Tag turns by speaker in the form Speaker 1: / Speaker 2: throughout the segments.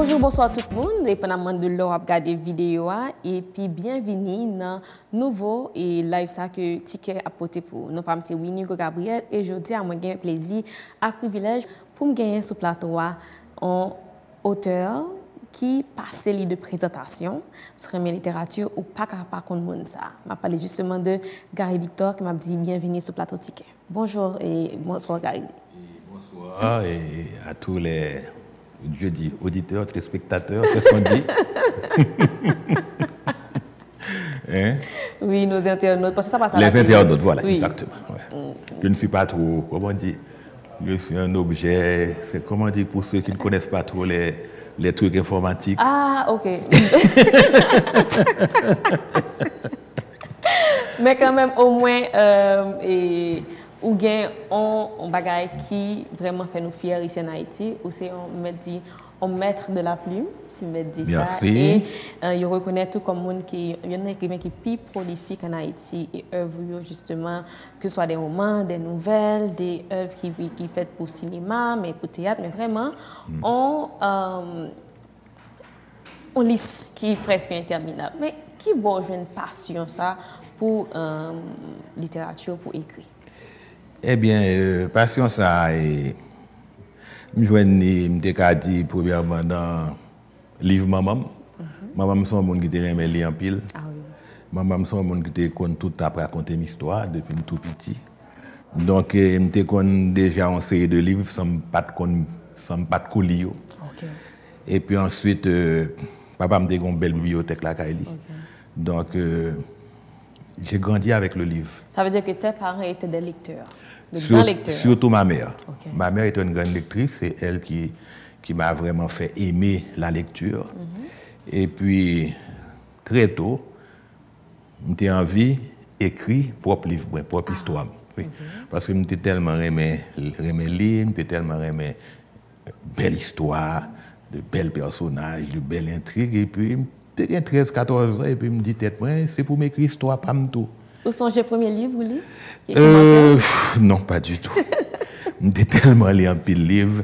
Speaker 1: Bonjour, bonsoir tout moun, epan amman de lor ap gade videyo a, epi bienvini nan nouvo e live sa ke tike apote pou. Nou pam se Winnie Go Gabriel, e jodi amman gen plezi ak privilej pou m genyen sou plato a an oteur ki pase li de prezentasyon sou remen literatur ou pak a pak kon moun sa. Ma pale justement de Gary Victor ki m ap di bienvini sou plato tike. Bonjour et bonsoir Gary.
Speaker 2: Et bonsoir et a tou les... je dis auditeurs, téléspectateurs, qu'est-ce qu'on dit?
Speaker 1: Hein? Oui, nos internautes, parce que ça passe à
Speaker 2: Les internautes, voilà, exactement. Je ne suis pas trop, comment on dit, je suis un objet, c'est comment dire pour ceux qui ne connaissent pas trop les, les trucs informatiques?
Speaker 1: Ah, ok. Mais quand même, au moins, euh, et ou bien on, bagaille qui vraiment fait nous fiers ici en Haïti, ou c'est on me dit on maître de la plume, si me dit ça. Et euh, il reconnaît tout comme monde qui, il y en a qui est plus prolifique en Haïti et œuvre justement, que ce soit des romans, des nouvelles, des œuvres qui, qui faites pour cinéma, mais pour théâtre, mais vraiment, mm. on, euh, on qui est presque interminable. Mais qui bon une passion ça pour euh, littérature, pour écrire?
Speaker 2: Eh bien, euh, passion ça, et je me dit premièrement dans le livre Maman. Mm -hmm. Maman, c'est un monde qui aime lire en pile. Ah, oui. Maman, c'est un monde qui compte tout après raconter une histoire depuis tout petit. Donc, je me déjà en série de livres sans pas de sans pas de colis. Okay. Et puis ensuite, euh, papa m'a une belle bibliothèque là, okay. Donc, euh, j'ai grandi avec le livre.
Speaker 1: Ça veut dire que tes parents étaient des lecteurs?
Speaker 2: Surtout ma mère. Ma mère était une grande lectrice, c'est elle qui, qui m'a vraiment fait aimer la lecture. Mhm. Et puis, très tôt, j'ai envie d'écrire propre livre, propre ah. histoire. Parce que j'étais tellement aimé, aimé lire, j'étais tellement aimé belle histoire, de belles personnages, de belles intrigues. Et puis, j'étais 13-14 ans, et puis je me dis, c'est pour m'écrire histoire, pas tout.
Speaker 1: Vous songez premier livre, vous lisez?
Speaker 2: Euh, Non, pas du tout. J'ai tellement lu un pile livre.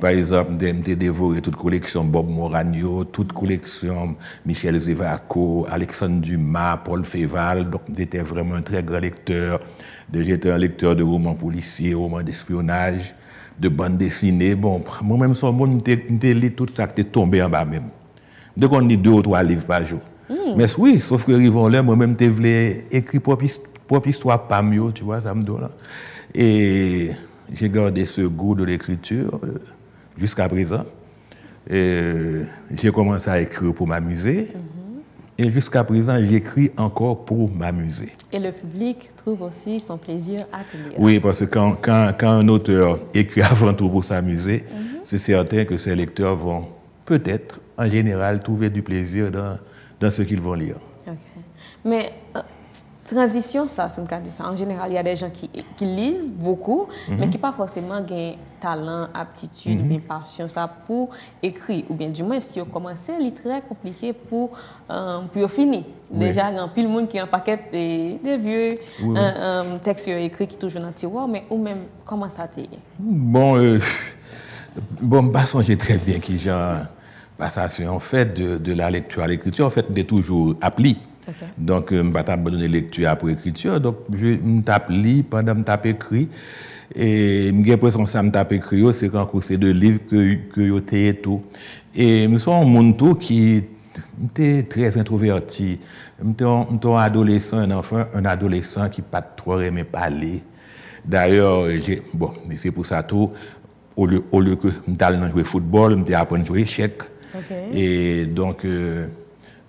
Speaker 2: Par exemple, j'ai dévoré toute collection Bob Moragno, toute collection Michel Zévaco, Alexandre Dumas, Paul Féval. Donc, j'étais vraiment un très grand lecteur. J'étais un lecteur de romans policiers, romans d'espionnage, de bandes dessinées. Bon, moi-même, sur monde, j'ai lu tout ça qui est tombé en bas même. Donc, on lit deux ou trois livres par jour. Hmm. Mais oui, sauf que Rivon là, moi-même, je voulais écrire propre, propre histoire pas mieux, tu vois, ça me donne. Et j'ai gardé ce goût de l'écriture euh, jusqu'à présent. j'ai commencé à écrire pour m'amuser. Mhm. Et jusqu'à présent, j'écris encore pour m'amuser.
Speaker 1: Et le public trouve aussi son plaisir à te lire.
Speaker 2: Oui, parce que quand, quand, quand un auteur écrit avant tout pour s'amuser, mhm. c'est certain que ses lecteurs vont peut-être, en général, trouver du plaisir dans, dans ce qu'ils vont lire.
Speaker 1: Mais euh, transition, ça, c'est me dit ça. En général, il y a des gens qui, qui lisent beaucoup, mhm. mais qui pas forcément ont talent, aptitude, mm passion ça pour écrire. Ou bien du moins, si vous commencez, c'est très compliqué pour, euh, pour finir. Déjà, il y a pile monde qui a un paquet de, vieux euh, textes écrits qui toujours dans le tiroir, mais ou même, comment ça t'est?
Speaker 2: Bon, euh, bon, bah, j'ai très bien qui genre passation faite de, de la lecture à l'écriture, en fait, est toujours appli. Okay. Donc, euh, je ne vais pas donner lecture pour écriture. Donc, je tape lis pendant que je tape écrit. Et j'ai l'impression que ça me tape écrit, c'est quand c'est deux livres que, que j'ai tout. Et je suis un monde qui était très introverti. Je un adolescent, un enfant, un adolescent qui pas trop aimé parler. D'ailleurs, bon, c'est pour ça tout. Au lieu, au lieu que je jouer au football, je apprends à jouer. Et donc, euh,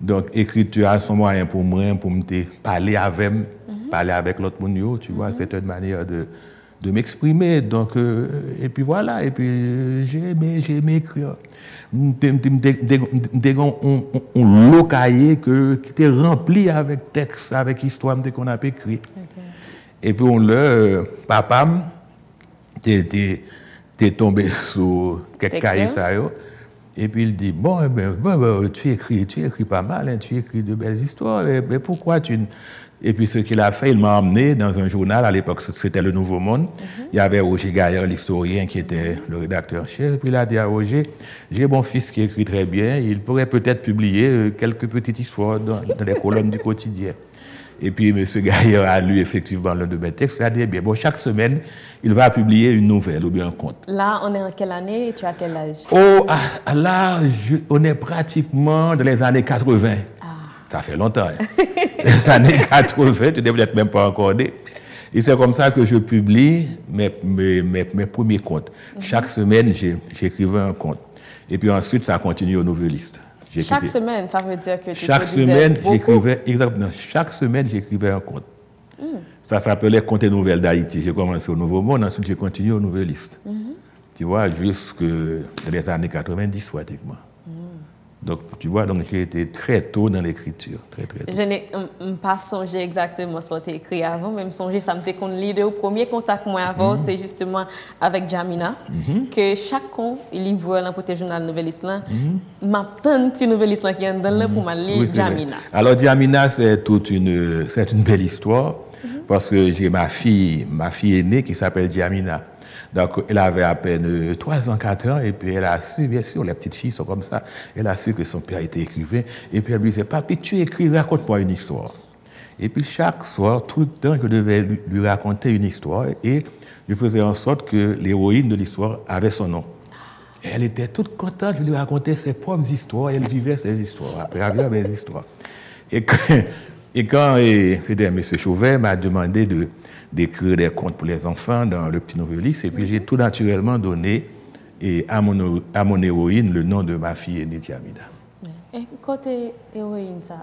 Speaker 2: donc écriture à son moyen pour moi, pour me parler avec, mm parler avec l'autre monde, tu vois, mhm. c'est une manière de, de m'exprimer. Donc, euh, et puis voilà, et puis j'ai aimé, j'ai aimé écrire. On locaillé que qui était rempli avec texte, avec histoire qu'on a écrit. Et puis on le euh, papa, t'es tombé sur quelques cahiers ça Et puis il dit, bon, eh ben, tu écris, tu écris pas mal, hein, tu écris de belles histoires, mais pourquoi tu... Et puis ce qu'il a fait, il m'a emmené dans un journal, à l'époque c'était Le Nouveau Monde. Mhm. Il y avait Roger Gaillard, l'historien, qui était le rédacteur chef. Et puis il a dit à Roger, j'ai mon fils qui écrit très bien, il pourrait peut-être publier euh, quelques petites histoires dans, les colonnes du quotidien. Et puis M. Gaillard a lu effectivement l'un de mes textes. Dit, eh bien, bon, chaque semaine, il va publier une nouvelle ou bien un conte.
Speaker 1: Là, on est en quelle année Tu as quel âge?
Speaker 2: Oh, ah, là, on est pratiquement dans les années 80. Ah. Ça fait longtemps. Hein. les années 80, tu n'es peut-être même pas encore né. Et c'est comme ça que je publie mes, mes, mes, premiers contes. Mhm. Chaque semaine, j'écrivais un conte. Et puis ensuite, ça continue au Noveliste.
Speaker 1: Chaque semaine, ça veut dire que tu
Speaker 2: Chaque semaine, j'écrivais, exactement, chaque semaine, j'écrivais un conte. Hmm. Ça s'appelait Contes et Nouvelles d'Haïti. J'ai commencé au Nouveau Monde, ensuite j'ai continué au Nouvelliste. Mhm. Tu vois, jusque les années 90 pratiquement. Donc, tu vois, donc j'ai été très tôt dans l'écriture, très très tôt.
Speaker 1: Je n'ai pas songé exactement ce que tu écrit avant, même songé, ça me fait qu'on l'idée au premier contact moi avant, mhm. c'est justement avec Jamina, mhm. que chaque con, il livre dans le journal Nouvel Islam, mm m'a tant petit Nouvel Islam qui est dans là pour mhm. lire Jamina.
Speaker 2: Alors, Jamina, c'est toute une, c'est une belle histoire, parce que j'ai ma fille, ma fille aînée qui s'appelle Jamina. Donc, elle avait à peine 3 ans, 4 ans, et puis elle a su, bien sûr, les petites filles sont comme ça, elle a su que son père était écrivain, et puis elle lui disait, papi, tu écris, raconte-moi une histoire. Et puis chaque soir, tout le temps, je devais lui, raconter une histoire, et je faisais en sorte que l'héroïne de l'histoire avait son nom. Et elle était toute contente, je lui racontais ses propres histoires, elle vivait ses histoires, à travers mes histoires. Et quand, et quand c'était M. Chauvet m'a demandé de, d'écrire des contes pour les enfants dans le petit noveliste. Et puis j'ai tout naturellement donné et à, mon, à mon héroïne le nom de ma fille aînée, Jamina.
Speaker 1: Et côté héroïne, ça?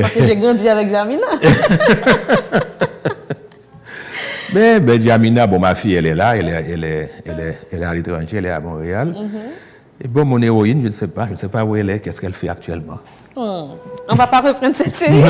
Speaker 1: Parce que j'ai grandi avec Jamina.
Speaker 2: Mais ben, Jamina, bon, ma fille, elle est là, elle est, elle est, elle est, elle est à l'étranger, elle est à Montréal. Mm-hmm. Et bon, mon héroïne, je ne sais pas, je ne sais pas où elle est, qu'est-ce qu'elle fait actuellement.
Speaker 1: Oh. On ne va pas reprendre cette série.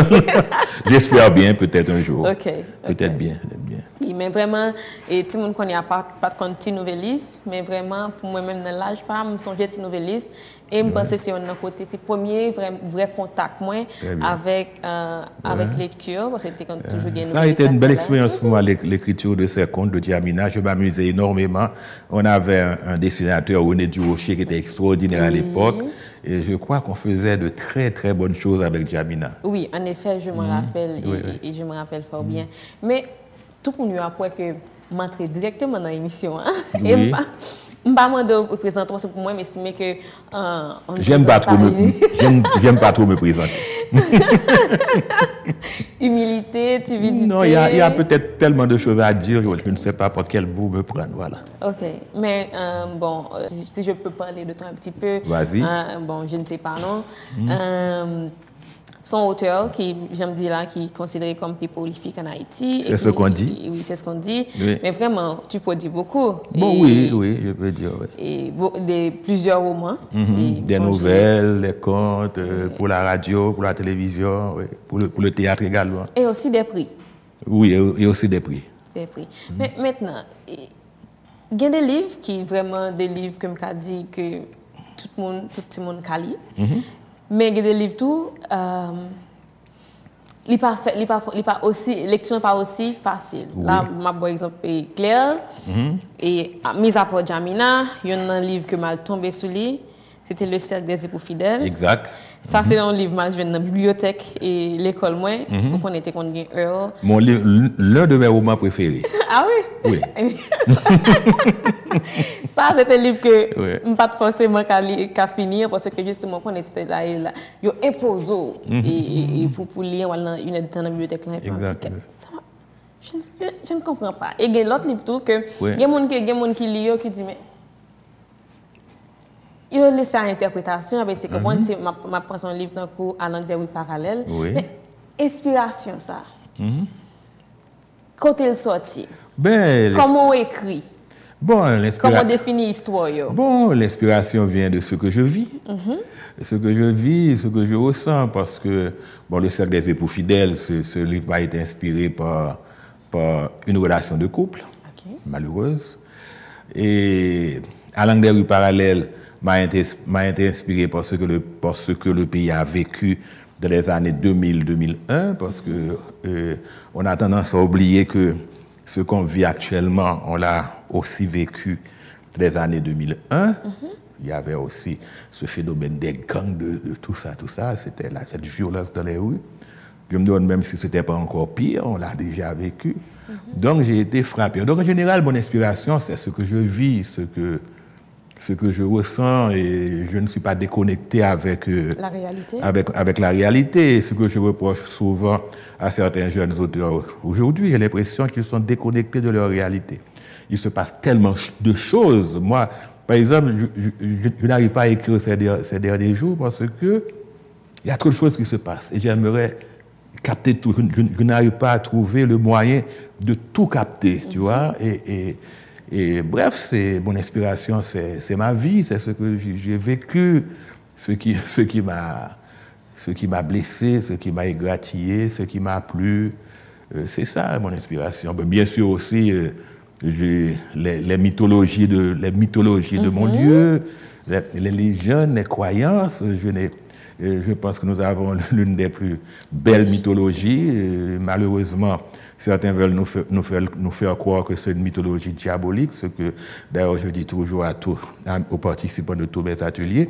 Speaker 2: J'espère bien, peut-être un jour. Ok. Peut-être bien, bien.
Speaker 1: Oui, mais vraiment, et tout le monde connaît pas, pas de compte nouvelliste, mais vraiment, pour moi-même, dans l'âge, pas, je me songe nouvelliste. Et je pense que c'est un côté, c'est le premier vrai, vrai contact moi, avec, euh, avec l'écriture, parce que c'était toujours
Speaker 2: Ça a été une belle expérience pour moi, l'écriture de ces contes de Diamina. Je m'amusais énormément. On avait un, dessinateur, René Durocher, qui était extraordinaire à l'époque. Et je crois qu'on faisait de très, très bonnes choses avec Jamina.
Speaker 1: Oui, en effet, je me mhm. rappelle et, je me rappelle fort mhm. bien. Mais tout pour nous, après que m'entrer directement dans l'émission, hein, et pas, pas de que pour moi, mais c'est que
Speaker 2: euh, j'aime pas trop me j'aime pas trop me présenter.
Speaker 1: Humilité, timidité.
Speaker 2: Non, il y a, a peut-être tellement de choses à dire, je ne sais pas par quel bout me prendre, voilà.
Speaker 1: Ok, mais euh, bon, euh, si je peux parler de toi un petit peu.
Speaker 2: Vas-y.
Speaker 1: bon, je ne sais pas, non? Mm son auteur, qui, j'aime dire là, qui est considéré comme plus prolifique en Haïti.
Speaker 2: C'est ce qu'on dit.
Speaker 1: Oui, c'est ce qu'on dit. Mais vraiment, tu peux dire beaucoup.
Speaker 2: Bon, oui, oui, je peux dire. Oui.
Speaker 1: Et des, plusieurs romans.
Speaker 2: Mhm. des nouvelles, des contes, euh, pour la radio, pour la télévision, pour, le, pour, le, théâtre également.
Speaker 1: Et aussi des prix.
Speaker 2: Oui, et aussi des prix.
Speaker 1: Des prix. Mhm. Mais maintenant, il y a des livres qui vraiment des livres, comme tu as dit, que tout le monde, tout le monde lit. Men gede liv tou, um, li pa, pa, pa osi, leksyon pa osi fasil. Oui. La, mabou ekzamp pe e Claire, mm -hmm. e miza po Jamina, yon nan liv ke mal tombe sou li, sete le serk des epou fidel.
Speaker 2: Exact.
Speaker 1: Sa se yon liv mal jwen nan bibliotek e l'ekol mwen, mwen mhm. kon ete kon gen euro.
Speaker 2: Mon liv, l'un de mè roman preferi.
Speaker 1: Ah oui?
Speaker 2: Oui.
Speaker 1: Sa se te liv ke m pat fose mwen ka finir, pwese ke juste mwen kon ete la, yo impozo, e pou li an wala yon etan nan bibliotek lan, yon pati
Speaker 2: ket.
Speaker 1: Sa, jen kompren pa. E gen lot liv tou, gen moun ki li yo ki di men, des gens qui lisent qui disent, mais il a laissé à l'interprétation, c'est comment mm -hmm. ma, ma prend son livre dans cours à langue des parallèle. Mais inspiration, ça. Mm Quand il sorti.
Speaker 2: Ben,
Speaker 1: comment on écrit?
Speaker 2: Bon,
Speaker 1: Comment on définit l'histoire
Speaker 2: Bon, l'inspiration vient de ce que je vis. Mhm. Ce que je vis, ce que je ressens, parce que bon, le cercle des époux fidèles, ce, livre a été inspiré par, par une relation de couple malheureuse. Et des rues parallèles, m'a été inspiré par ce, que le, par ce que le pays a vécu dans les années 2000-2001, parce que euh, on a tendance à oublier que ce qu'on vit actuellement, on l'a aussi vécu dans les années 2001. Il y avait aussi ce phénomène des gangs, de, tout ça, tout ça. C'était là, cette violence dans les rues. Je me demande même si ce n'était pas encore pire, on l'a déjà vécu. Donc j'ai été frappé. Donc en général, mon inspiration, c'est ce que je vis, ce que, ce que je ressens et je ne suis pas déconnecté avec,
Speaker 1: euh, la réalité.
Speaker 2: avec, avec la réalité. Ce que je reproche souvent à certains jeunes auteurs aujourd'hui, j'ai l'impression qu'ils sont déconnectés de leur réalité. Il se passe tellement de choses. Moi, par exemple, je, n'arrive pas à écrire ces, ces, derniers jours parce que il y a trop de choses qui se passent et j'aimerais capter tout. Je, n'arrive pas à trouver le moyen de tout capter, tu vois. Et, et, bref, c'est mon inspiration, c'est ma vie, c'est ce que j'ai vécu, ce qui, ce qui m'a ce qui m'a blessé, ce qui m'a égratigné, ce qui m'a plu. Euh, c'est ça mon inspiration. Bien sûr aussi, euh, les, les, mythologies de, les mythologies de mon mhm. les, les, légendes, les croyances. Je, je pense que nous avons l'une des plus belles mythologies. malheureusement, certains veulent nous faire, croire que c'est une mythologie diabolique, ce que d'ailleurs je dis toujours à tous, aux participants de tous mes ateliers.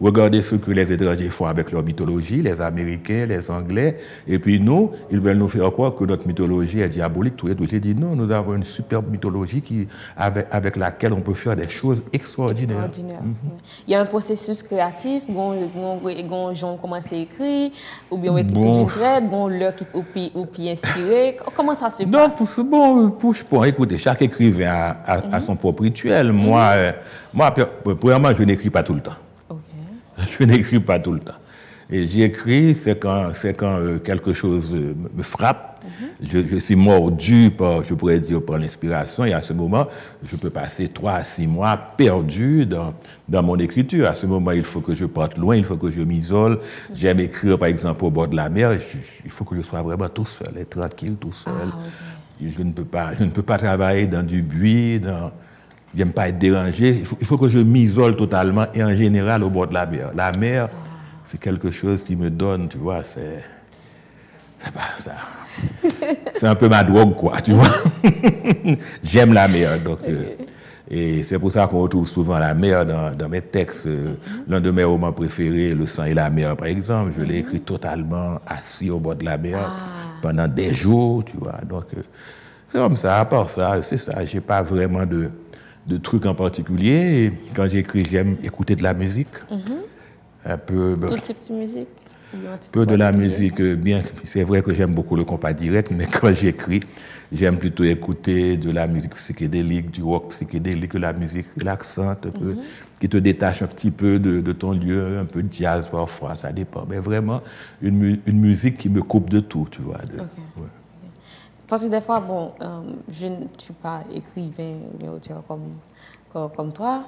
Speaker 2: Regardez ce que les étrangers font avec leur mythologie, les Américains, les Anglais, et puis nous, ils veulent nous faire croire que notre mythologie est diabolique, tout et tout. J'ai dit non, nous avons une superbe mythologie qui, avec, avec laquelle on peut faire des choses extraordinaires. Mhm.
Speaker 1: Il y a un processus créatif, les gens commencent à écrire, ou bien on écrit une traite, bon, l'heure qui ou puis inspiré. Comment ça se passe?
Speaker 2: Non, pour, bon, pour, pour, écoutez, chaque écrivain a, a, a mhm. son propre rituel. Moi, mhm. euh, moi, premièrement, je n'écris pas tout le temps. Je n'écris pas tout le temps. Et j'écris, c'est quand, quand euh, quelque chose euh, me frappe. Mhm. je, suis mordu par, je pourrais dire, par l'inspiration. Et à ce moment, je peux passer trois à six mois perdu dans, dans mon écriture. À ce moment, il faut que je parte loin, il faut que je m'isole. Mhm. J'aime écrire, par exemple, au bord de la mer. il faut que je sois vraiment tout seul, être tranquille, tout seul. Ah, je, ne peux pas, je ne peux pas travailler dans du bruit, dans, J'aime pas être dérangé. Il faut, que je m'isole totalement et en général au bord de la mer. La mer, c'est quelque chose qui me donne, tu vois, c'est. C'est pas ça. C'est un peu ma drogue, quoi, tu vois. J'aime la mer, donc. Euh, et c'est pour ça qu'on retrouve souvent la mer dans, mes textes. Euh, l'un de mes romans préférés, Le sang et la mer, par exemple, je l'ai écrit totalement assis au bord de la mer ah. pendant des jours, tu vois. Donc, euh, c'est comme ça. À part ça, c'est ça. J'ai pas vraiment de de trucs en particulier. quand j'écris, j'aime écouter de la musique.
Speaker 1: Mm-hmm. Un peu. Tout type de musique
Speaker 2: peu de la musique, euh, bien, c'est vrai que j'aime beaucoup le compas direct, mais quand j'écris, j'aime plutôt écouter de la musique psychédélique, du rock psychédélique, la musique relaxante, mm-hmm. qui te détache un petit peu de, ton lieu, un peu de jazz parfois, ça dépend. Mais vraiment, une, une musique qui me coupe de tout, tu vois.
Speaker 1: Parce que des fois, bon, euh, je ne suis pas écrivain ou auteur comme, comme, toi,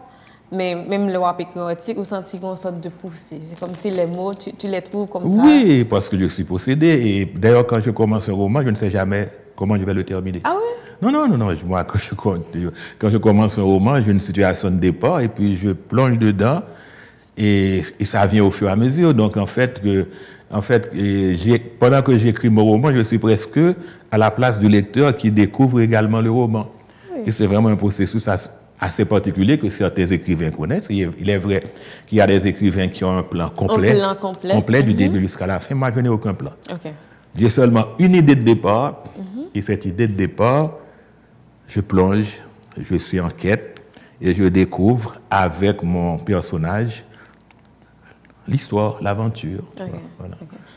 Speaker 1: mais même le wap écrit article, vous sentez une sorte de poussée. C'est comme si les mots, tu, tu les trouves comme
Speaker 2: ça. Oui, parce que je suis possédé. Et d'ailleurs, quand je commence un roman, je ne sais jamais comment je vais le terminer.
Speaker 1: Ah oui?
Speaker 2: Non, non, non, non. Moi, quand je, quand je commence un roman, j'ai une situation de départ et puis je plonge dedans et, et ça vient au fur et à mesure. Donc, en fait, que en fait, pendant que j'écris mon roman, je suis presque à la place du lecteur qui découvre également le roman. Et c'est vraiment un processus assez particulier que certains écrivains connaissent. Il est vrai qu'il y a des écrivains qui ont un plan complet, complet. du mhm. début jusqu'à la fin. Moi, je n'ai aucun plan. J'ai seulement une idée de départ. Mhm. Et cette idée de départ, je plonge, je suis en quête et je découvre avec mon personnage l'histoire, l'aventure.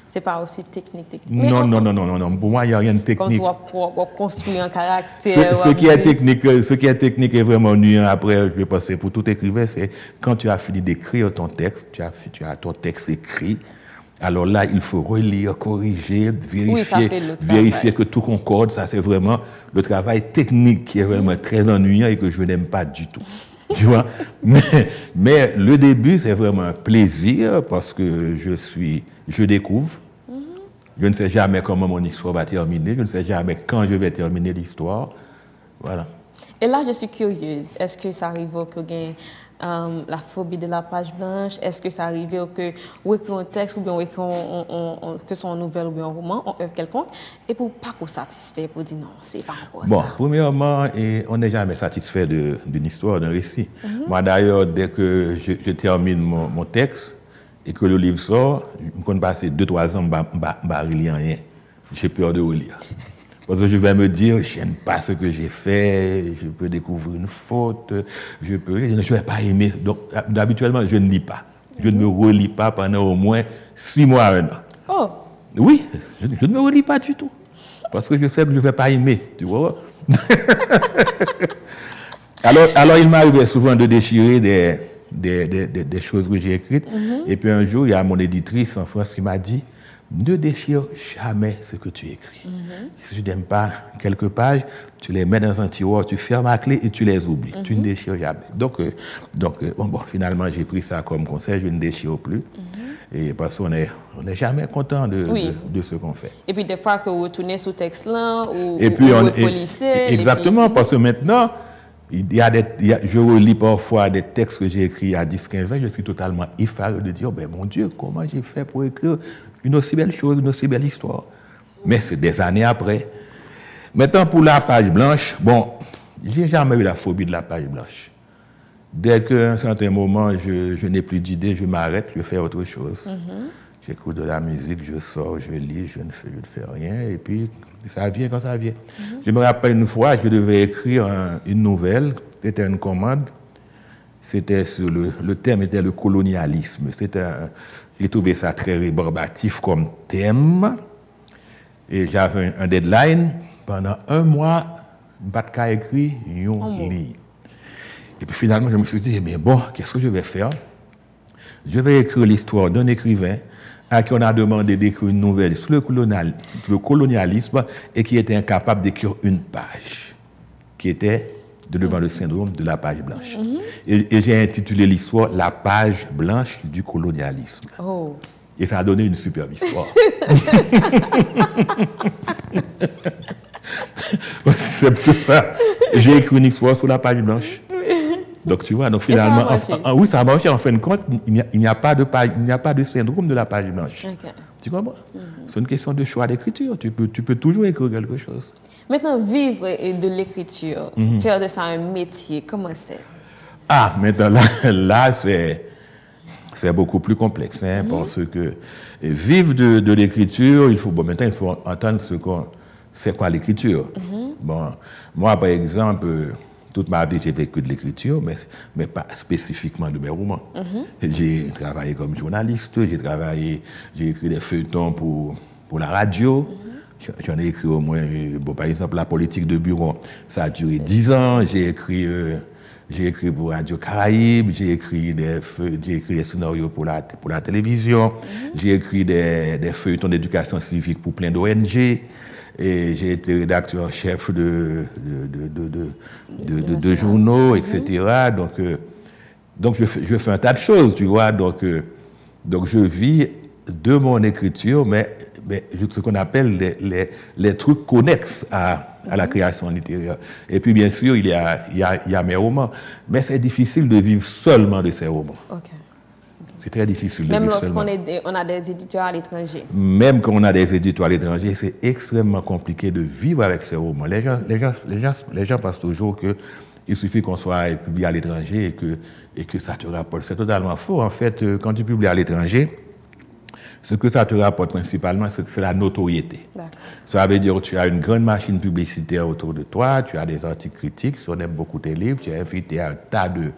Speaker 1: C'est pas aussi technique.
Speaker 2: Non, non, non, non, non, non. Pour moi, il n'y a rien de technique.
Speaker 1: Quand tu vas construire un caractère.
Speaker 2: Ce, qui est technique, ce qui est technique est vraiment ennuyant. Après, je vais passer pour tout écrivain, c'est quand tu as fini d'écrire ton texte, tu as, tu as ton texte écrit. Alors là, il faut relire, corriger, vérifier, vérifier que tout concorde. Ça, c'est vraiment le travail technique qui est vraiment très ennuyant et que je n'aime pas du tout. tu vois? Mais, le début, c'est vraiment un plaisir parce que je suis, je découvre. Je ne sais jamais comment mon histoire va terminer. Je ne sais jamais quand je vais terminer l'histoire. Voilà.
Speaker 1: Et là, je suis curieuse. Est-ce que ça arrive que euh, la phobie de la page blanche? Est-ce que ça arrivait que vous écrivez un texte ou bien vous écrivez que soit une nouvelle ou bien un roman, un œuvre quelconque, et pour pas vous satisfait, pour dire non, c'est pas encore
Speaker 2: bon, premièrement, et on n'est jamais satisfait d'une histoire, d'un récit. Mhm. Moi d'ailleurs, dès que je, termine mon, texte et que le livre sort, je peux passer deux, trois ans, je ne lire rien. J'ai peur de relire. Parce que je vais me dire, je n'aime pas ce que j'ai fait, je peux découvrir une faute, je peux, je ne vais pas aimer. Donc, habituellement, je ne lis pas. Je ne me relis pas pendant au moins six mois, un an. Oh. Oui, je, ne me relis pas du tout. Parce que je sais que je ne vais pas aimer, tu vois. alors, alors, il m'arrivait souvent de déchirer des, des, des, choses que j'ai écrites. Mm-hmm. Et puis un jour, il y a mon éditrice en France qui m'a dit, ne déchire jamais ce que tu écris. Mhm. Si tu n'aimes pas quelques pages, tu les mets dans un tiroir, tu fermes la clé et tu les oublies. Tu ne mhm. déchires jamais. Donc, euh, donc euh, bon, bon, finalement, j'ai pris ça comme conseil, je ne déchire plus. Mhm. Et parce qu'on n'est on est jamais content de, de, ce qu'on fait.
Speaker 1: Et puis des fois que vous retournez sous texte-là ou,
Speaker 2: et puis on, et, Exactement, parce que maintenant, il y a des, je relis parfois des textes que j'ai écrits il y a 10-15 ans, je suis totalement effaré de dire, ben mon Dieu, comment j'ai fait pour écrire une aussi belle chose, une aussi belle histoire? Mais c'est des années après. Maintenant, pour la page blanche, bon, j'ai jamais eu la phobie de la page blanche. Dès qu'à un certain moment, je, n'ai plus d'idées, je m'arrête, je fais autre chose. Mm-hmm. J'écoute de la musique, je sors, je lis, je ne fais, je ne fais rien, et puis ça vient quand ça vient. Je me rappelle une fois, je devais écrire une nouvelle, c'était une commande, c'était sur le, le thème était le colonialisme. J'ai trouvé ça très rébarbatif comme thème. Et j'avais un, deadline. Pendant un mois, n'ai écrit un livre. Et puis finalement, je me suis dit, mais bon, qu'est-ce que je vais faire? Je vais écrire l'histoire d'un écrivain à qui on a demandé d'écrire une nouvelle sur le, colonialisme et qui était incapable d'écrire une page, qui était de devant le syndrome de la page blanche. Mhm. Et, j'ai intitulé l'histoire La page blanche du colonialisme. Oh. Et ça a donné une superbe histoire. C'est pour ça. J'ai écrit une histoire sur la page blanche. Donc tu vois, donc finalement, oui, ça a marché. En fin de compte, il n'y a, pas de page, il n'y a pas de syndrome de la page blanche. Tu comprends? Mhm. C'est une question de choix d'écriture. Tu peux, tu peux toujours écrire quelque chose.
Speaker 1: Maintenant, vivre de l'écriture, mhm. faire de ça un métier, comment c'est?
Speaker 2: Ah, maintenant là, là c'est, c'est beaucoup plus complexe, hein, mhm. parce que vivre de, l'écriture, il faut, bon, maintenant, il faut entendre ce qu'on, c'est quoi l'écriture. Bon, moi, par exemple, toute ma vie, j'ai vécu de l'écriture, mais, mais pas spécifiquement de mes romans. J'ai travaillé comme journaliste, j'ai travaillé, j'ai écrit des feuilletons pour, pour la radio. J'en ai écrit au moins, bon, par exemple, la politique de bureau, ça a duré dix ans. J'ai écrit, euh, j'ai écrit pour Radio Caraïbes, j'ai écrit des, écrit des scénarios pour la, pour la télévision, mhm. j'ai écrit des, des feuilletons d'éducation civique pour plein d'ONG. Et j'ai été rédacteur en chef de, de, de, de, journaux, etc. Mhm. Donc, euh, donc je, je, fais un tas de choses, tu vois. Donc, euh, donc je vis de mon écriture, mais ce qu'on appelle les, les, trucs connexes à, à, la création littéraire. Et puis, bien sûr, il y a, il y a, il y a mes romans. Mais c'est difficile de vivre seulement de ces romans. C'est très difficile
Speaker 1: Même lorsqu'on on a des éditeurs à l'étranger.
Speaker 2: Même quand on a des éditeurs à l'étranger, c'est extrêmement compliqué de vivre avec ces romans. Les gens, les gens, les gens, les gens pensent toujours qu'il suffit qu'on soit publié à l'étranger et que, et que ça te rapporte. C'est totalement faux. En fait, euh, quand tu publies à l'étranger, ce que ça te rapporte principalement, c'est la notoriété. Ça veut dire que tu as une grande machine publicitaire autour de toi, tu as des articles critiques, si on aime beaucoup tes livres, tu es invité à un tas de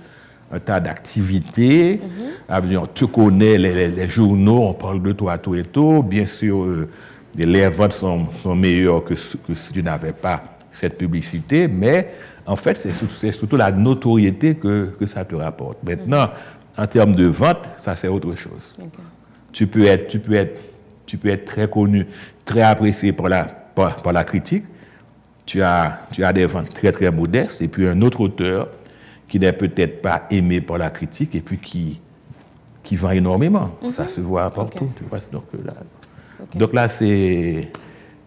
Speaker 2: un tas d'activités. Mm Tu connais les, journaux, on parle de toi, tout et tout. Bien sûr, euh, les ventes sont, sont meilleures que, si tu n'avais pas cette publicité, mais en fait, c'est surtout, la notoriété que, que, ça te rapporte. Maintenant, en termes de vente, ça c'est autre chose tu peux être, tu peux être, tu peux être très connu, très apprécié par la, par, la critique. Tu as, tu as des ventes très très modestes. Et puis un autre auteur qui n'est peut-être pas aimé par la critique et puis qui, qui vend énormément. Mhm. Ça se voit partout. Tu vois, donc là, donc là c'est,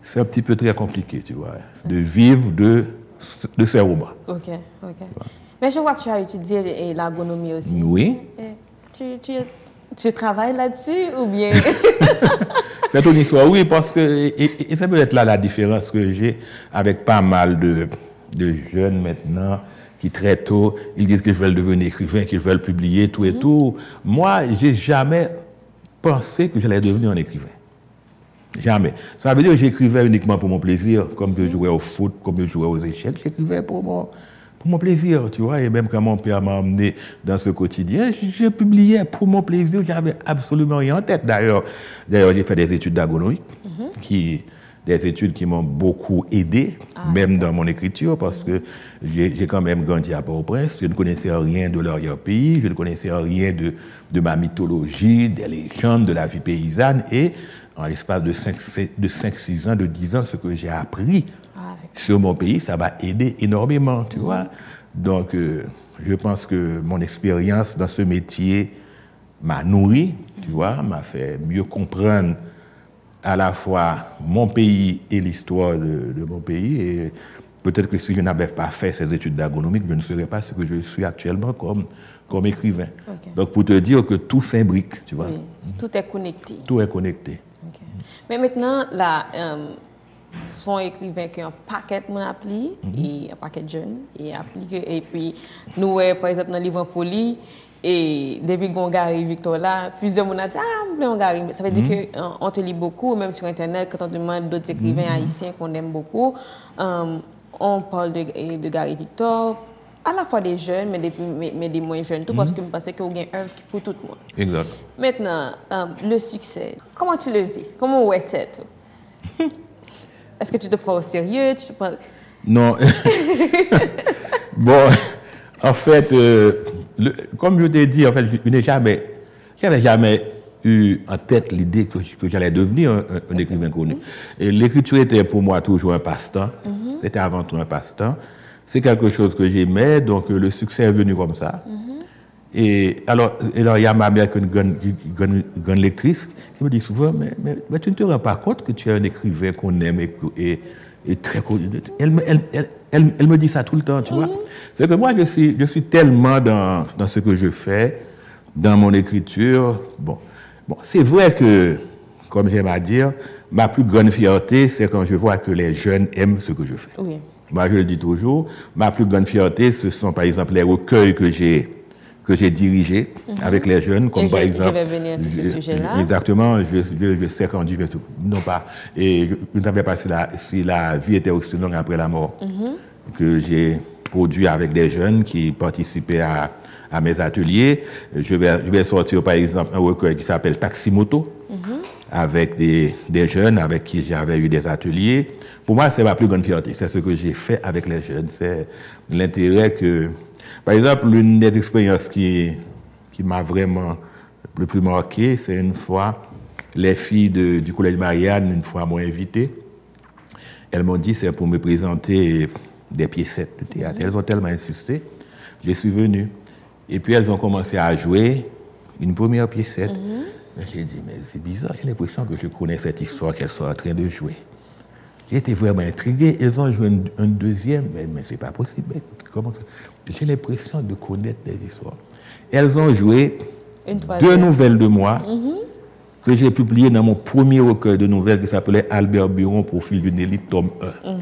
Speaker 2: c'est un petit peu très compliqué, tu vois, de vivre de, de ces romans.
Speaker 1: Ok, ok. Mais je vois que tu as étudié l'agronomie aussi.
Speaker 2: Oui.
Speaker 1: Tu, tu, tu travailles là-dessus ou bien?
Speaker 2: C'est une histoire, oui, parce que, et, ça peut être là la différence que j'ai avec pas mal de, de, jeunes maintenant qui très tôt, ils disent qu'ils veulent devenir écrivains, qu'ils veulent publier tout et mm-hmm. tout. Moi, j'ai jamais pensé que j'allais devenir un écrivain. Jamais. Ça veut dire que j'écrivais uniquement pour mon plaisir, comme je jouais au foot, comme je jouais aux échecs, j'écrivais pour mon, pour mon plaisir, tu vois. Et même quand mon père m'a emmené dans ce quotidien, je, publiais pour mon plaisir, j'avais absolument rien en tête. D'ailleurs, d'ailleurs j'ai fait des études d'agronomie, mhm. qui, des études qui m'ont beaucoup aidé, ah, même dans mon écriture, parce que j'ai quand même grandi à Port-au-Prince, je ne connaissais rien de l'arrière-pays, je ne connaissais rien de, de ma mythologie, des légendes, de la vie paysanne, et en l'espace de 5-6 ans, de 10 ans, ce que j'ai appris ah, sur mon pays, ça m'a aidé énormément, tu vois. Donc, euh, je pense que mon expérience dans ce métier m'a nourri, tu vois, m'a fait mieux comprendre à la fois mon pays et l'histoire de, mon pays. Et peut-être que si je n'avais pas fait ces études d'agronomie, je ne serais pas ce que je suis actuellement comme, comme écrivain. Donc, pour te dire que tout s'imbrique, tu vois.
Speaker 1: tout est connecté.
Speaker 2: Tout est connecté.
Speaker 1: Mais maintenant, là, euh, son écrivain qui a un paquet de appli, mhm. et un paquet de jeunes, et et puis nous, par exemple, dans le livre Folie, et depuis qu'on Gary Victor là, plusieurs ont dit Ah, on Gary. Ça veut dire mhm. qu'on te lit beaucoup, même sur Internet, quand on demande d'autres écrivains mhm. haïtiens qu'on aime beaucoup. Euh, on parle de, de Gary Victor, à la fois des jeunes, mais des, mais, des moins jeunes, tout parce que je pensais qu'il y a un pour tout le monde.
Speaker 2: Exact.
Speaker 1: Maintenant, euh, le succès, comment tu le vis? Comment est-ce Est-ce que tu te prends au sérieux? Tu te prends...
Speaker 2: Non. bon, en fait, euh, comme je t'ai dit, en fait, je n'ai jamais, j'avais jamais eu en tête l'idée que, j'allais devenir un, écrivain connu. Et l'écriture était pour moi toujours un passe-temps. Mhm. C'était avant tout un passe-temps c'est quelque chose que j'aimais, donc euh, le succès est venu comme ça. Mm-hmm. Et alors, il y a ma mère qui est une grande, lectrice qui me dit souvent, mais, mais, tu ne te rends pas compte que tu es un écrivain qu'on aime et, et, très connu? Elle, elle, elle, elle, me dit ça tout le temps, tu vois. Mm-hmm. C'est que moi, je suis, je suis tellement dans, dans, ce que je fais, dans mon écriture. Bon, bon c'est vrai que, comme j'aime à dire, ma plus grande fierté, c'est quand je vois que les jeunes aiment ce que je fais. Oui. Moi, je le dis toujours, ma plus grande fierté, ce sont par exemple les recueils que j'ai que j'ai dirigés mhm. avec les jeunes, comme par exemple.
Speaker 1: Je vais venir sur ce sujet-là.
Speaker 2: Exactement, je, je, sais quand je vais non pas, et je ne savais pas si la, si la vie était aussi longue après la mort, mhm. que j'ai produit avec des jeunes qui participaient à, à mes ateliers. Je vais, je vais sortir par exemple un recueil qui s'appelle Taximoto, mm avec des, des jeunes avec qui j'avais eu des ateliers. Pour moi, c'est ma plus grande fierté. C'est ce que j'ai fait avec les jeunes. C'est l'intérêt que... Par exemple, l'une des expériences qui, qui m'a vraiment le plus marqué, c'est une fois, les filles du Collège Marianne, une fois, m'ont invité. Elles m'ont dit, c'est pour me présenter des piécettes de théâtre. Elles ont tellement insisté. Je suis venu. Et puis, elles ont commencé à jouer une première piécette. Mm-hmm. J'ai dit, mais c'est bizarre, j'ai l'impression que je connais cette histoire qu'elles sont en train de jouer. J'étais vraiment intrigué. Ils ont joué un, deuxième, mais, mais ce n'est pas possible. J'ai l'impression de connaître des histoires. Elles ont joué deux nouvelles de moi mm-hmm. que j'ai publiées dans mon premier recueil de nouvelles qui s'appelait Albert Buron, Profil d'une élite, tome 1. Mm-hmm.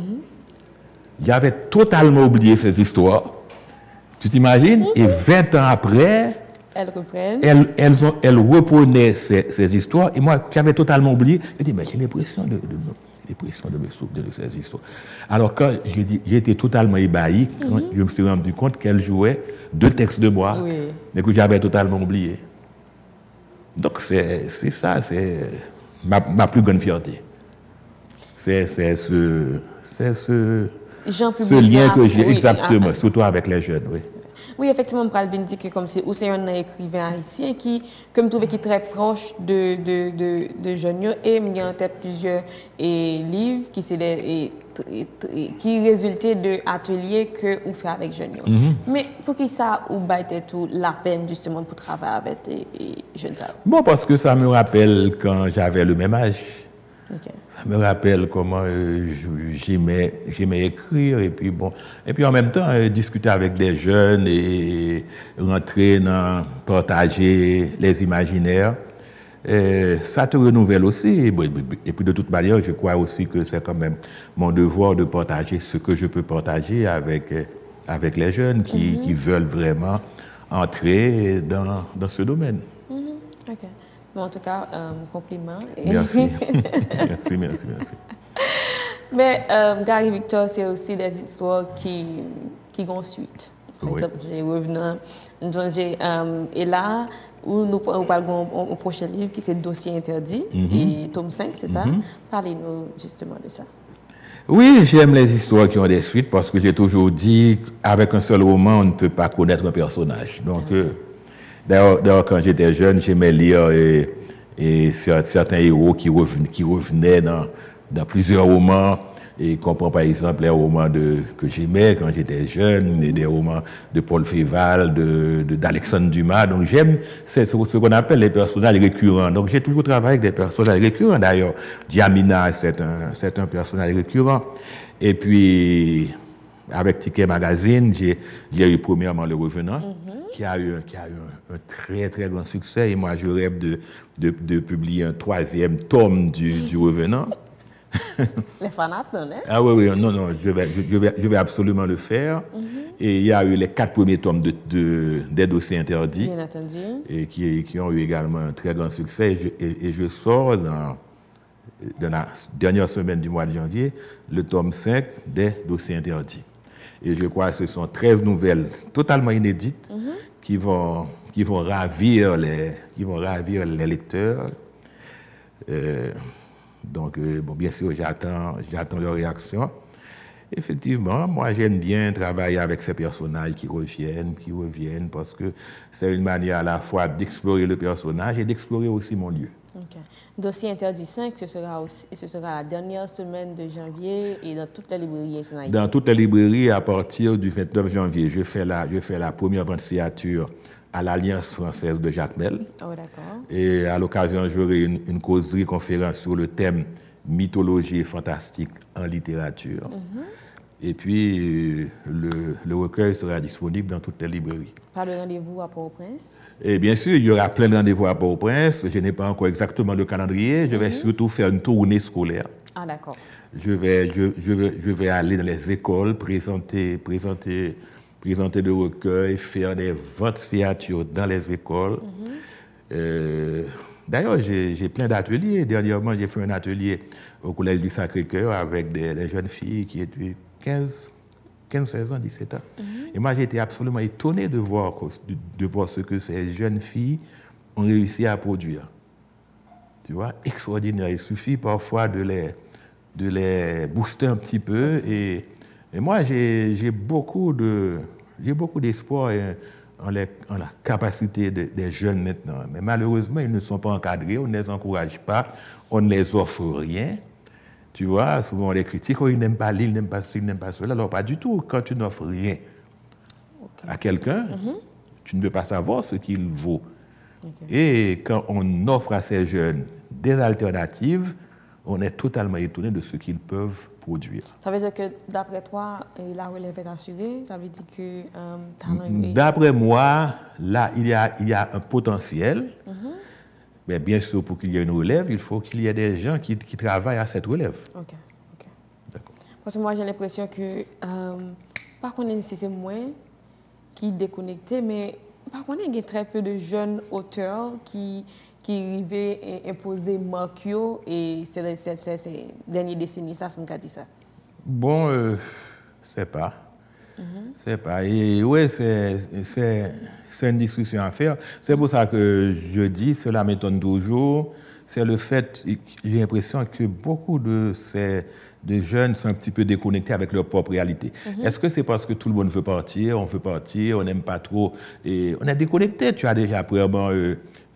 Speaker 2: J'avais totalement oublié ces histoires. Tu t'imagines? Et 20 mm-hmm. ans après,
Speaker 1: elles reprennent.
Speaker 2: Elles, ont, elles reprenaient ces, histoires. Et moi, j'avais totalement oublié, j'ai dit, mais j'ai l'impression de l'impression de me souvenir de ces histoires. Alors, quand j'ai été totalement ébahi, quand mhm. je me suis rendu compte qu'elle jouait deux textes de moi, mais que j'avais totalement oublié. Donc, c'est ça, c'est ma, ma, plus grande fierté. C'est ce, ce, Ce lien que j'ai, oui, exactement, à, surtout avec les jeunes, oui.
Speaker 1: Oui, effectivement, Mpralbin dit que comme c'est ou c'est un écrivain haïtien qui, comme trouvé qui est très proche de, de, de, de jeunes et il y a en tête plusieurs et, livres qui c'est les, et, et, qui résultaient de ateliers que on fait avec jeunes. Mm -hmm. Mais pour qui ça ou était tout la peine justement pour travailler avec et, jeunes
Speaker 2: Bon, parce que ça me rappelle quand j'avais le même âge. Okay. Me rappelle comment euh, j'aimais, écrire et puis bon, et puis en même temps euh, discuter avec des jeunes et rentrer dans partager les imaginaires. ça te renouvelle aussi. Et puis de toute manière, je crois aussi que c'est quand même mon devoir de partager ce que je peux partager avec, avec les jeunes qui, mm-hmm. veulent vraiment entrer dans, dans ce domaine.
Speaker 1: Mm-hmm. Mais en tout cas, euh, compliment.
Speaker 2: Merci. merci, merci, merci.
Speaker 1: Mais euh, Gary Victor, c'est aussi des histoires qui, qui ont suite. Par exemple, j'ai revenant, euh, et là, où nous, parlons au prochain livre qui c'est Dossier interdit, mm-hmm. et tome 5, c'est ça? Mm-hmm. Parlez-nous justement de ça.
Speaker 2: Oui, j'aime les histoires qui ont des suites parce que j'ai toujours dit qu'avec un seul roman, on ne peut pas connaître un personnage. Donc, ah. D'ailleurs, quand j'étais jeune, j'aimais lire et, certains héros qui revenaient, qui revenaient dans, dans, plusieurs romans. Et comprends par exemple les romans de, que j'aimais quand j'étais jeune, et des romans de Paul Féval, d'Alexandre de, Dumas. Donc j'aime ce, ce qu'on appelle les personnages récurrents. Donc j'ai toujours travaillé avec des personnages récurrents. D'ailleurs, Diamina, c'est un, un personnage récurrent. Et puis, avec Ticket Magazine, j'ai eu premièrement Le Revenant. Qui a eu, qui a eu un, très, très grand succès. Et moi, je rêve de, de, publier un troisième tome du, du Revenant.
Speaker 1: les fanats, non
Speaker 2: Ah oui, oui, non, non, je vais, je vais, je vais absolument le faire. Mhm. Et il y a eu les quatre premiers tomes de, de des dossiers interdits.
Speaker 1: Bien entendu.
Speaker 2: Et qui, qui, ont eu également un très grand succès. Et et je sors dans, dans, la dernière semaine du mois de janvier le tome 5 des dossiers interdits. Et je crois que ce sont 13 nouvelles totalement inédites mhm. qui, vont, qui, vont ravir les, qui vont ravir les lecteurs. Euh, donc, euh, bon, bien sûr, j'attends, j'attends leur réaction. Effectivement, moi, j'aime bien travailler avec ces personnages qui reviennent, qui reviennent, parce que c'est une manière à la fois d'explorer le personnage et d'explorer aussi mon lieu.
Speaker 1: Dossier interdit 5, ce sera, aussi, ce sera la dernière semaine de janvier et dans toutes les librairies
Speaker 2: Dans toutes les librairies à partir du 29 janvier. Je fais la, je fais la première vente signature à l'Alliance française de Jacques Mel.
Speaker 1: Oh.
Speaker 2: Et à l'occasion, j'aurai une, une, causerie conférence sur le thème mythologie fantastique en littérature. Mhm. Et puis, le, le, recueil sera disponible dans toutes les librairies.
Speaker 1: Par le rendez-vous à Port-au-Prince?
Speaker 2: Et bien sûr, il y aura plein de rendez-vous à Port-au-Prince. Je n'ai pas encore exactement le calendrier. Je vais mhm. surtout faire une tournée scolaire.
Speaker 1: Ah, d'accord.
Speaker 2: Je vais, je, je, vais, je vais aller dans les écoles, présenter, présenter, présenter le recueil, faire des votes signature dans les écoles. Mhm. Euh, d'ailleurs, j'ai plein d'ateliers. Dernièrement, j'ai fait un atelier au Collège du Sacré-Cœur avec des, des, jeunes filles qui étaient 15, 15 16 ans, 17 ans. Mhm. Et moi, j'ai été absolument étonné de voir, de, voir ce que ces jeunes filles ont réussi à produire. Tu vois, extraordinaire. Il suffit parfois de les, de les booster un petit peu. Et, et moi, j'ai beaucoup de, j'ai beaucoup d'espoir en, en, la capacité des jeunes maintenant. Mais malheureusement, ils ne sont pas encadrés, on ne les encourage pas, on ne les offre rien. Tu vois, souvent on les critique, oh, ils n'aiment pas l'île, ils n'aiment pas ci, ils n'aiment pas cela. Alors, pas du tout. Quand tu n'offres rien à quelqu'un, mhm. tu ne peux pas savoir ce qu'il vaut. Et quand on offre à ces jeunes des alternatives, on est totalement étonné de ce qu'ils peuvent produire.
Speaker 1: Ça veut dire que, d'après toi, euh, la relève est assurée? Ça veut dire que...
Speaker 2: Euh, d'après moi, là, il y a, il y a un potentiel. Mhm. Mais bien sûr, pour qu'il y ait une relève, il faut qu'il y ait des gens qui, qui, travaillent à cette relève.
Speaker 1: OK. ok. D'accord. Parce que moi, j'ai l'impression que, euh, par contre, c'est moins qui déconnectés, mais par contre, il y a très peu de jeunes auteurs qui, qui arrivaient à imposer Marquio et c'est ces dernières décennies, ça, c'est dit ça.
Speaker 2: Bon, euh, c'est pas. Mhm. C'est pas. Et oui, c'est une discussion à faire. C'est pour ça que je dis, cela m'étonne toujours, c'est le fait, j'ai l'impression que beaucoup de ces de jeunes sont un petit peu déconnectés avec leur propre réalité. Mhm. Est-ce que c'est parce que tout le monde veut partir, on veut partir, on n'aime pas trop, et on est déconnecté, tu as déjà probablement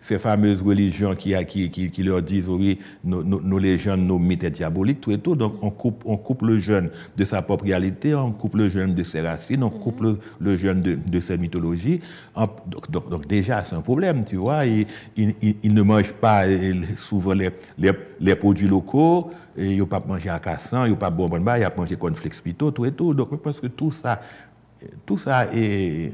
Speaker 2: ces fameuses religions qui, qui, qui, leur disent, oui, nos, nos, légendes, nos mythes diaboliques, tout et tout. Donc, on coupe, on coupe le jeune de sa propre réalité, on coupe le jeune de ses racines, on coupe le, jeune de, de, ses mythologies. Donc, donc, déjà, c'est un problème, tu vois. Il, il, ne mange pas souvent les, les, les produits locaux, il n'a pas mangé à cassan, il n'a pas bon, il a mangé cornflakes plutôt, tout et tout. Donc, je pense que tout ça, tout ça est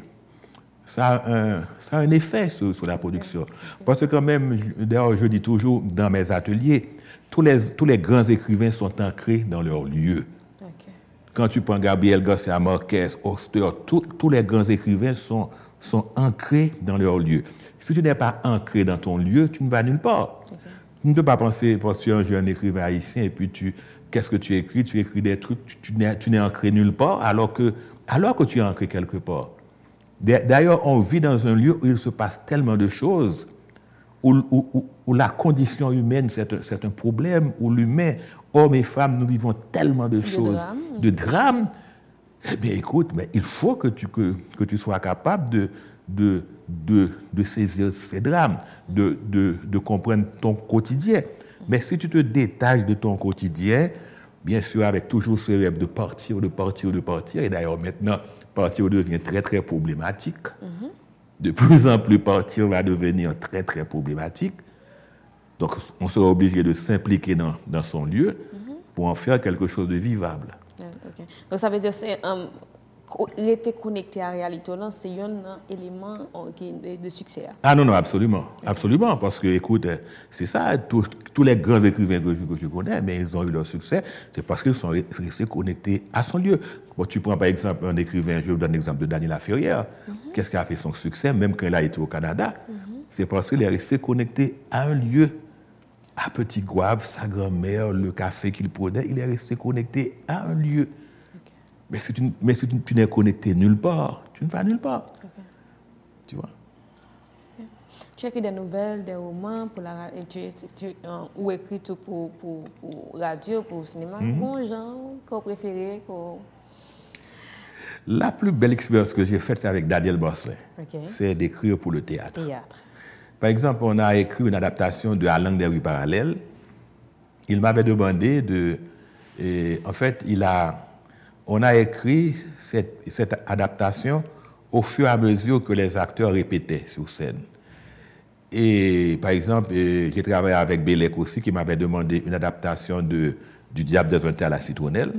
Speaker 2: ça a un, ça a un effet sur, sur, la production. Parce que quand même, d'ailleurs, je dis toujours dans mes ateliers, tous les, tous les grands écrivains sont ancrés dans leur lieu. Quand tu prends Gabriel Garcia Marquez, Auster, tous les grands écrivains sont, sont ancrés dans leur lieu. Si tu n'es pas ancré dans ton lieu, tu ne vas nulle part. Tu ne peux pas penser, parce que tu es un jeune écrivain haïtien, et puis tu, qu'est-ce que tu écris? Tu écris des trucs, tu, tu n'es ancré nulle part, alors que, alors que tu es ancré quelque part. D'ailleurs, on vit dans un lieu où il se passe tellement de choses, où, la condition humaine, c'est un, problème, où l'humain, hommes et femmes, nous vivons tellement de choses, de drames. Eh bien, écoute, mais il faut que tu, que, tu sois capable de, de, de, saisir ces drames, de, de, comprendre ton quotidien. Mais si tu te détaches de ton quotidien, bien sûr, avec toujours ce rêve de partir, de partir, de partir, et d'ailleurs maintenant, partir devient très, très problématique. De plus en plus, partir va devenir très, très problématique. Donc, on sera obligé de s'impliquer dans, dans, son lieu pour en faire quelque chose de vivable.
Speaker 1: Donc, ça veut dire que était connecté à la réalité, c'est un élément de succès.
Speaker 2: Ah non, non, absolument. Absolument. Parce que, écoute, c'est ça, tous les grands écrivains que je, connais, mais ils ont eu leur succès, c'est parce qu'ils sont restés connectés à son lieu. tu prends par exemple un écrivain, je vous donne l'exemple de Daniela Ferrière. Mhm. Qu'est-ce qui a fait son succès, même quand il a été au Canada? Mhm. C'est parce qu'il est resté connecté à un lieu. À Petit Gouave, sa grand-mère, le café qu'il prenait, il est resté connecté à un lieu. Mais si tu, mais si tu, n'es connecté nulle part, tu ne vas nulle part. Tu vois?
Speaker 1: Tu écris des nouvelles, des romans pour la tu, tu, euh, ou écris tout pour, pour, pour, radio, pour cinéma. Mm -hmm. genre qu'on préféré
Speaker 2: La plus belle expérience que j'ai faite, avec Daniel Bosley. C'est d'écrire pour le théâtre.
Speaker 1: théâtre.
Speaker 2: Par exemple, on a écrit une adaptation de La langue des rues parallèles. Il m'avait demandé de... Et en fait, il a on a écrit cette, adaptation au fur et à mesure que les acteurs répétaient sur scène. Et par exemple, euh, j'ai travaillé avec Bélec aussi, qui m'avait demandé une adaptation de, du Diable des à la citronnelle.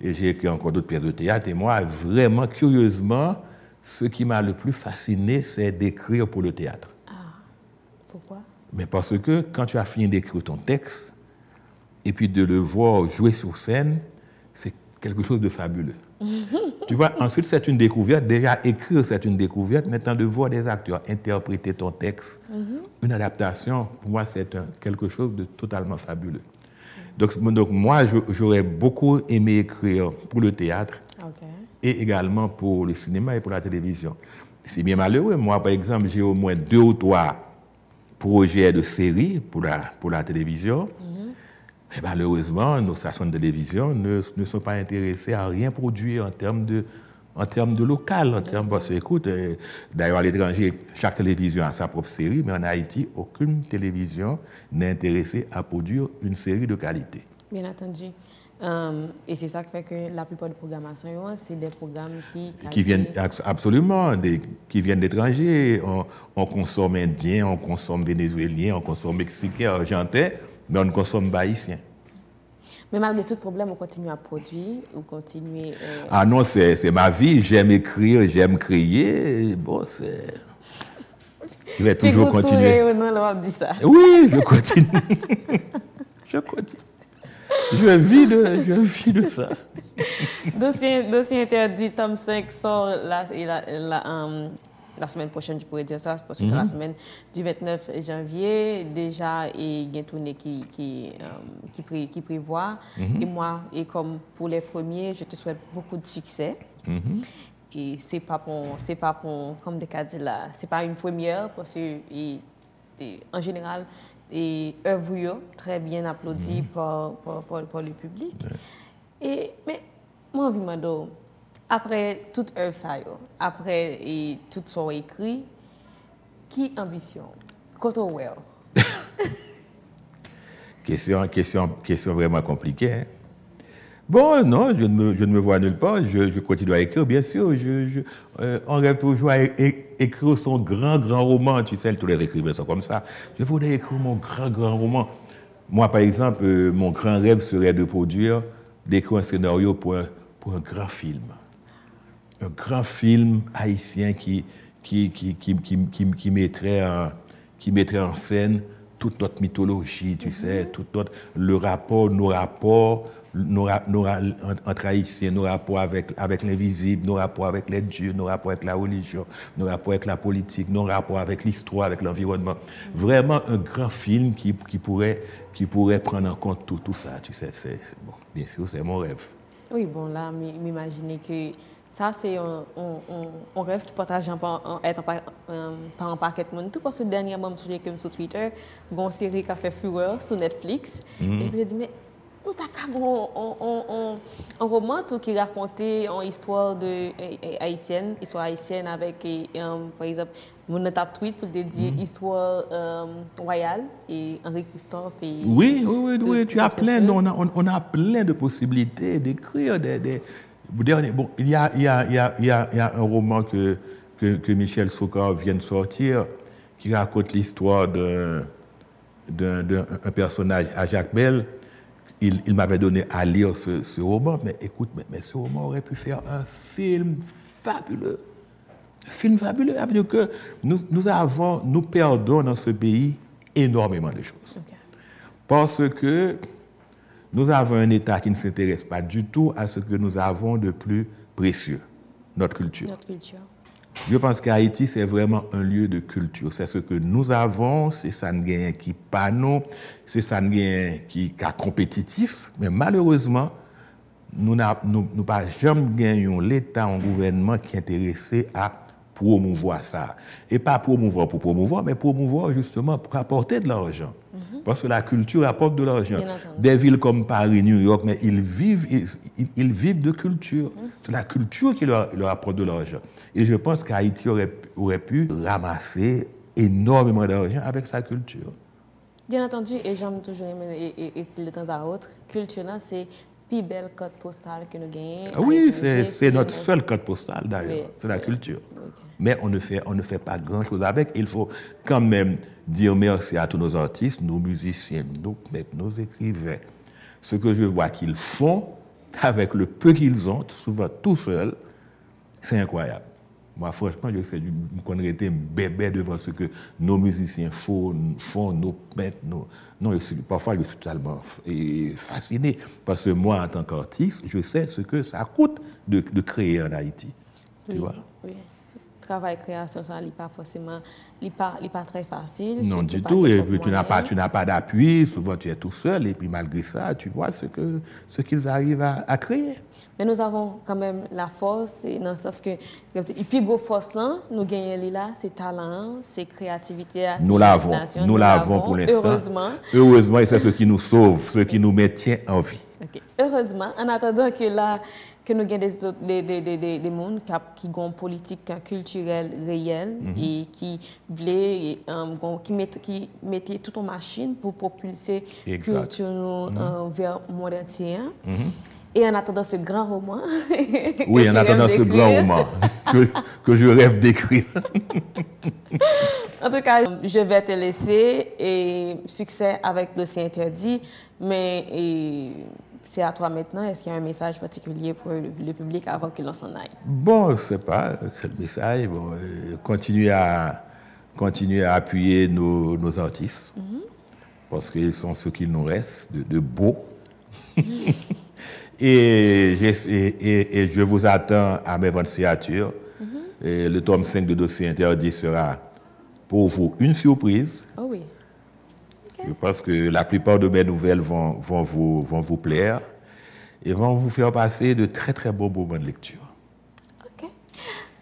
Speaker 2: Et j'ai écrit encore d'autres pièces de théâtre. Et moi, vraiment, curieusement, ce qui m'a le plus fasciné, c'est d'écrire pour le théâtre.
Speaker 1: Ah, pourquoi?
Speaker 2: Mais parce que quand tu as fini d'écrire ton texte, et puis de le voir jouer sur scène, quelque chose de fabuleux. tu vois, ensuite, c'est une découverte. Déjà, écrire, c'est une découverte. Maintenant, de voir des acteurs interpréter ton texte, mhm. une adaptation, pour moi, c'est quelque chose de totalement fabuleux. Donc, donc moi, j'aurais beaucoup aimé écrire pour le théâtre et également pour le cinéma et pour la télévision. C'est bien malheureux. Moi, par exemple, j'ai au moins deux ou trois projets de séries pour la, pour la télévision. Mhm. Et malheureusement, nos stations de télévision ne, ne, sont pas intéressées à rien produire en termes de, en termes de local, en termes, parce écoute, euh, d'ailleurs à l'étranger, chaque télévision a sa propre série, mais en Haïti, aucune télévision n'est intéressée à produire une série de qualité.
Speaker 1: Bien entendu. Euh, et c'est ça qui fait que la plupart des programmations, c'est des programmes qui...
Speaker 2: Qui viennent, absolument, des, qui viennent d'étrangers. On, on, consomme indien, on consomme vénézuélien, on consomme mexicain, argentin mais on ne consomme pas haïtien.
Speaker 1: Mais malgré tout problème, on continue à produire, on continue...
Speaker 2: Euh, ah non, c'est ma vie, j'aime écrire, j'aime créer, bon, c'est... Je vais toujours continuer.
Speaker 1: dit ça.
Speaker 2: Oui, je continue. je continue. Je vis de, je vis de ça.
Speaker 1: dossier, dossier interdit, tome 5 sort la, la, la, um, la semaine prochaine, je pourrais dire ça, parce que c'est la mhm. semaine du 29 janvier. Déjà, il y a tournée qui, qui, euh, qui, prévoit. Mhm. Et moi, et comme pour les premiers, je te souhaite beaucoup de succès. Mhm. Et c'est pas pour, c'est pas pour, comme là, c'est pas une première, parce que, en général, et œuvre très bien applaudi par, par, le public. Et, mais moi, envie après toute œuvre ça, après et tout soit écrit, qui ambition? Koto well?
Speaker 2: question, question, question vraiment compliquée. Hein. Bon, non, je ne, me, je ne, me, vois nulle part. Je, je, continue à écrire, bien sûr. Je, euh, on rêve toujours à écrire son grand, grand roman. Tu sais, tous les écrivains sont comme ça. Je voudrais écrire mon grand, grand roman. Moi, par exemple, euh, mon grand rêve serait de produire, d'écrire un scénario pour un, pour un grand film. Un grand film haïtien qui, qui, qui, qui, qui, qui mettrait, en, qui mettrait en scène toute notre mythologie, tu sais, tout notre, le rapport, nos rapports nos, nos, entre Haïtiens, nos rapports avec, avec l'invisible, nos rapports avec les dieux, nos rapports avec la religion, nos rapports avec la politique, nos rapports avec l'histoire, avec l'environnement. Vraiment un grand film qui, qui, pourrait, qui pourrait prendre en compte tout, tout ça. Tu sais, c'est, bon, bien sûr, c'est mon rêve.
Speaker 1: Oui, bon, là, m'imaginer que ça, c'est un, un, rêve qui partage en, être par, un paquet de monde. Tout parce que dernièrement, je me que sur Twitter, une série qui a fait fureur sur Netflix. Mm-hmm. Et puis, je dit, mais nous avons un, roman qui racontait une histoire de, haïtienne, histoire haïtienne avec, par exemple, mon étape tweet pour dédier mm histoire euh, royale et Henri Christophe. Et
Speaker 2: oui, oui, oui, tu as plein, on a, on, a, plein de possibilités d'écrire des, des, Bon, il y a, il y a, il y a, il y a un roman que, que, que Michel Sokar vient de sortir qui raconte l'histoire d'un personnage à Jacques Bell il, m'avait donné à lire ce, roman, mais écoute, mais, ce roman aurait pu faire un film fabuleux. Un film fabuleux. Ça veut dire que nous, avons, nous perdons dans ce pays énormément de choses. Parce que nous avons un État qui ne s'intéresse pas du tout à ce que nous avons de plus précieux, notre culture.
Speaker 1: Notre culture.
Speaker 2: Je pense qu'Haïti, c'est vraiment un lieu de culture. C'est ce que nous avons, c'est ça qui pas nous, c'est ça qui est compétitif. Mais malheureusement, nous n'avons pas jamais gagné l'État, un gouvernement qui est intéressé à promouvoir ça. Et pas promouvoir pour promouvoir, mais promouvoir justement pour apporter de l'argent. Mhm. Parce que la culture apporte de l'argent. Des villes comme Paris, New York, mais ils vivent, ils, vivent de culture. Mhm. C'est la culture qui leur, leur apporte de l'argent. Et je pense qu'Haïti aurait, aurait pu ramasser énormément d'argent avec sa culture.
Speaker 1: Bien entendu, et j'aime toujours aimer, et, de temps à autre, culture, c'est plus belle code postale que nous gagnons.
Speaker 2: Ah oui, c'est notre seul code postal d'ailleurs, c'est la culture. Mais on ne, fait, on ne fait pas grand-chose avec. Il faut quand même dire merci à tous nos artistes, nos musiciens, nos nos écrivains. Ce que je vois qu'ils font avec le peu qu'ils ont, souvent tout seuls, c'est incroyable. Moi, franchement, je sais, je connais un bébé devant ce que nos musiciens font, font nos maîtres. Non, parfois, je suis totalement fasciné. Parce que moi, en tant qu'artiste, je sais ce que ça coûte de, créer en Haïti.
Speaker 1: tu vois? Oui travail création, ça n'est pas forcément, pas, pas très facile.
Speaker 2: Non, du tout. Et puis, tu n'as pas, tu n'as pas d'appui. Souvent, tu es tout seul. Et puis, malgré ça, tu vois ce que, ce qu'ils arrivent à, créer.
Speaker 1: Mais nous avons quand même la force, et dans le sens que, et puis, go force là, nous gagnons là, c'est talent, c'est créativité,
Speaker 2: nous l'avons, nous, l'avons pour l'instant.
Speaker 1: Heureusement.
Speaker 2: Heureusement, et c'est ce qui nous sauve, ce qui nous maintient en vie.
Speaker 1: Heureusement, en attendant que là, que nous avons des, des, des, des, des mondes qui ont une politique culturelle réelle mhm. et qui voulaient, um, qui mettent, qui mettaient toute une machine pour propulser la culture mm -hmm. vers le monde entier. Mhm. Et en attendant ce grand roman.
Speaker 2: oui, en attendant ce grand roman que, que je rêve d'écrire.
Speaker 1: en tout cas, je vais te laisser et succès avec Dossier Interdit, mais. Et, c'est à toi maintenant. Est-ce qu'il y a un message particulier pour le, public avant que l'on s'en aille?
Speaker 2: Bon, je ne sais pas quel message. Bon, euh, continuer, à, continuer à appuyer nos, nos artistes mm-hmm. parce qu'ils sont ceux qui nous restent de, de beaux. et, et, et, je vous attends à mes ventes signature. Mm-hmm. Le tome 5 de dossier interdit sera pour vous une surprise.
Speaker 1: Oh oui.
Speaker 2: Je pense que la plupart de mes nouvelles vont, vont, vous, vont vous plaire et vont vous faire passer de très très beaux moments de lecture.
Speaker 1: OK.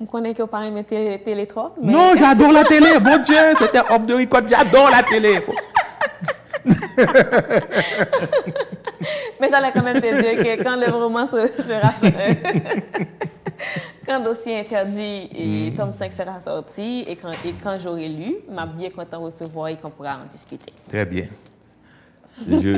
Speaker 1: Vous connaissez que vous parlez de télé, télé trop?
Speaker 2: Non, j'adore la télé. Mon Dieu, c'était homme de record. J'adore la télé.
Speaker 1: Mais j'allais quand même te dire que quand le roman sera... quand dossier interdit et mm. tome 5 sera sorti et quand, et quand j'aurai lu, m'a bien content de recevoir et qu'on pourra en discuter.
Speaker 2: Très bien.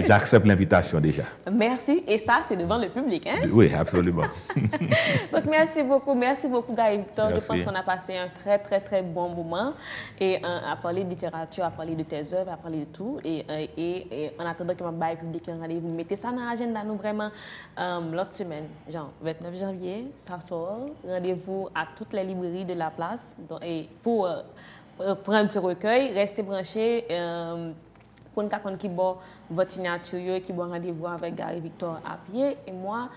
Speaker 2: J'accepte l'invitation déjà.
Speaker 1: Merci. Et ça, c'est devant le public, hein?
Speaker 2: Oui, absolument.
Speaker 1: Donc, merci beaucoup. Merci beaucoup, Gary Victor. Je pense qu'on a passé un très, très, très bon moment et à parler de littérature, à parler de tes œuvres, à parler de tout. Et, et, en attendant que ma public un rendez-vous, mettez ça dans l'agenda, nous, vraiment, euh, l'autre semaine, genre 29 janvier, ça sort. Rendez-vous à toutes les librairies de la place et pour euh, prendre ce recueil. Restez branchés. Pour nous qui bon votre signature, qui bon rendez-vous avec Gary Victor à pied. Et moi,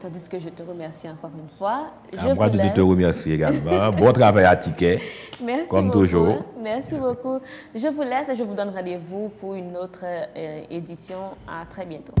Speaker 1: tandis que je te remercie encore une fois.
Speaker 2: Je à moi de te remercier également. bon travail à ticket. Merci comme toujours.
Speaker 1: Merci beaucoup. Je vous laisse et je vous donne rendez-vous pour une autre euh, édition. À très bientôt.